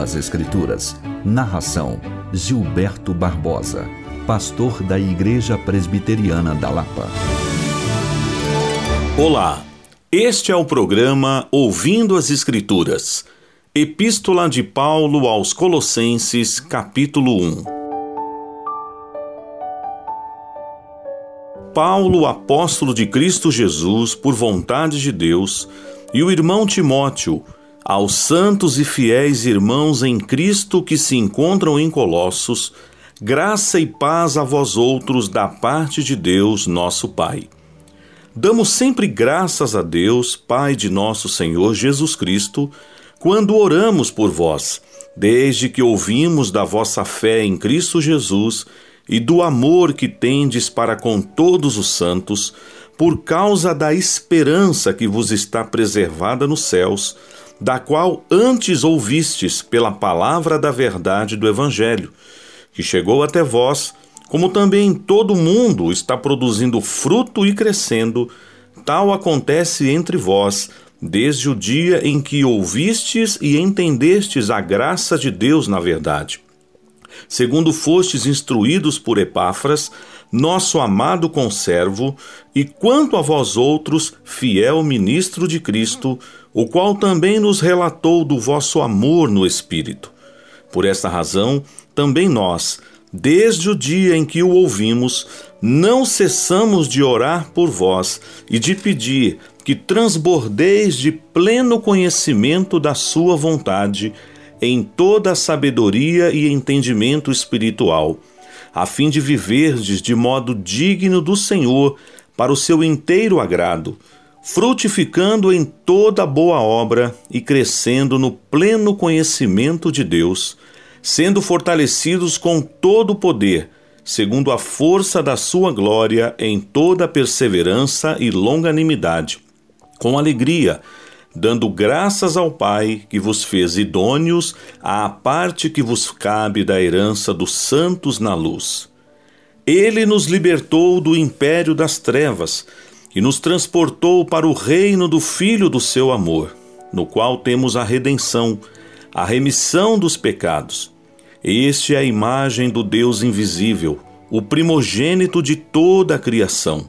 As Escrituras. Narração: Gilberto Barbosa, pastor da Igreja Presbiteriana da Lapa. Olá, este é o programa Ouvindo as Escrituras. Epístola de Paulo aos Colossenses, capítulo 1. Paulo, apóstolo de Cristo Jesus, por vontade de Deus, e o irmão Timóteo, aos santos e fiéis irmãos em Cristo que se encontram em Colossos, graça e paz a vós outros da parte de Deus, nosso Pai. Damos sempre graças a Deus, Pai de nosso Senhor Jesus Cristo, quando oramos por vós, desde que ouvimos da vossa fé em Cristo Jesus e do amor que tendes para com todos os santos, por causa da esperança que vos está preservada nos céus da qual antes ouvistes pela palavra da verdade do Evangelho, que chegou até vós, como também todo mundo está produzindo fruto e crescendo, tal acontece entre vós, desde o dia em que ouvistes e entendestes a graça de Deus na verdade. Segundo fostes instruídos por Epáfras, nosso amado conservo, e quanto a vós outros, fiel ministro de Cristo, o qual também nos relatou do vosso amor no Espírito. Por esta razão, também nós, desde o dia em que o ouvimos, não cessamos de orar por vós e de pedir que transbordeis de pleno conhecimento da Sua vontade em toda a sabedoria e entendimento espiritual, a fim de viverdes de modo digno do Senhor para o seu inteiro agrado frutificando em toda boa obra e crescendo no pleno conhecimento de Deus, sendo fortalecidos com todo o poder, segundo a força da sua glória, em toda perseverança e longanimidade, com alegria, dando graças ao Pai que vos fez idôneos à parte que vos cabe da herança dos santos na luz. Ele nos libertou do império das trevas e nos transportou para o reino do Filho do seu amor, no qual temos a redenção, a remissão dos pecados. Este é a imagem do Deus invisível, o primogênito de toda a criação,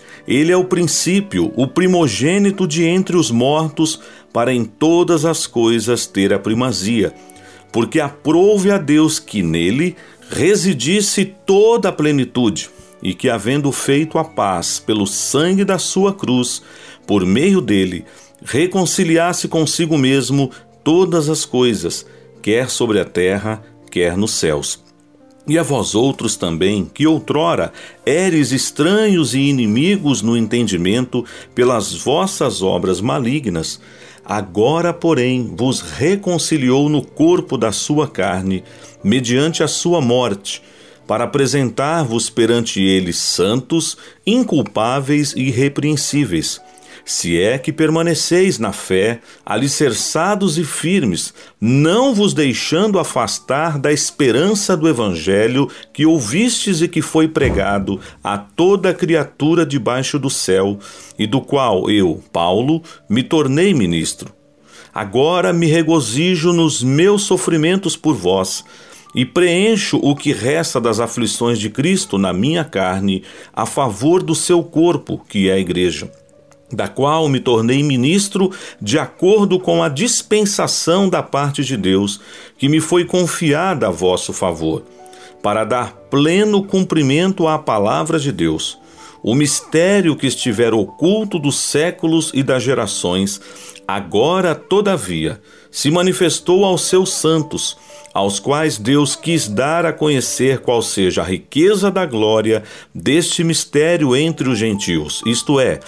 Ele é o princípio, o primogênito de entre os mortos, para em todas as coisas ter a primazia. Porque aprouve a Deus que nele residisse toda a plenitude, e que, havendo feito a paz pelo sangue da sua cruz, por meio dele, reconciliasse consigo mesmo todas as coisas, quer sobre a terra, quer nos céus. E a vós outros também, que outrora éres estranhos e inimigos no entendimento pelas vossas obras malignas, agora, porém, vos reconciliou no corpo da sua carne, mediante a sua morte, para apresentar-vos perante ele santos, inculpáveis e irrepreensíveis se é que permaneceis na fé, alicerçados e firmes, não vos deixando afastar da esperança do Evangelho que ouvistes e que foi pregado a toda criatura debaixo do céu, e do qual eu, Paulo, me tornei ministro. Agora me regozijo nos meus sofrimentos por vós, e preencho o que resta das aflições de Cristo na minha carne, a favor do seu corpo, que é a Igreja da qual me tornei ministro de acordo com a dispensação da parte de Deus, que me foi confiada a vosso favor, para dar pleno cumprimento à palavra de Deus, o mistério que estiver oculto dos séculos e das gerações, agora, todavia, se manifestou aos seus santos, aos quais Deus quis dar a conhecer qual seja a riqueza da glória deste mistério entre os gentios, isto é,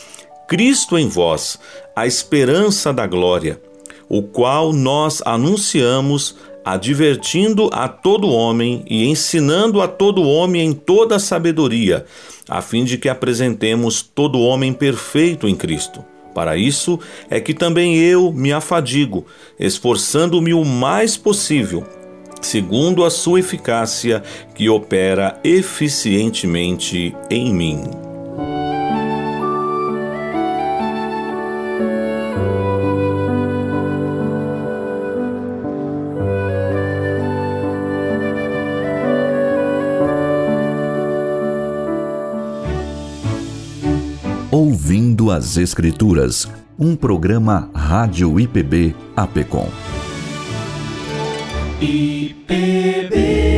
Cristo em vós, a esperança da glória, o qual nós anunciamos, advertindo a todo homem e ensinando a todo homem em toda sabedoria, a fim de que apresentemos todo homem perfeito em Cristo. Para isso é que também eu me afadigo, esforçando-me o mais possível, segundo a sua eficácia que opera eficientemente em mim. Ouvindo as Escrituras, um programa Rádio IPB Apecom. IPB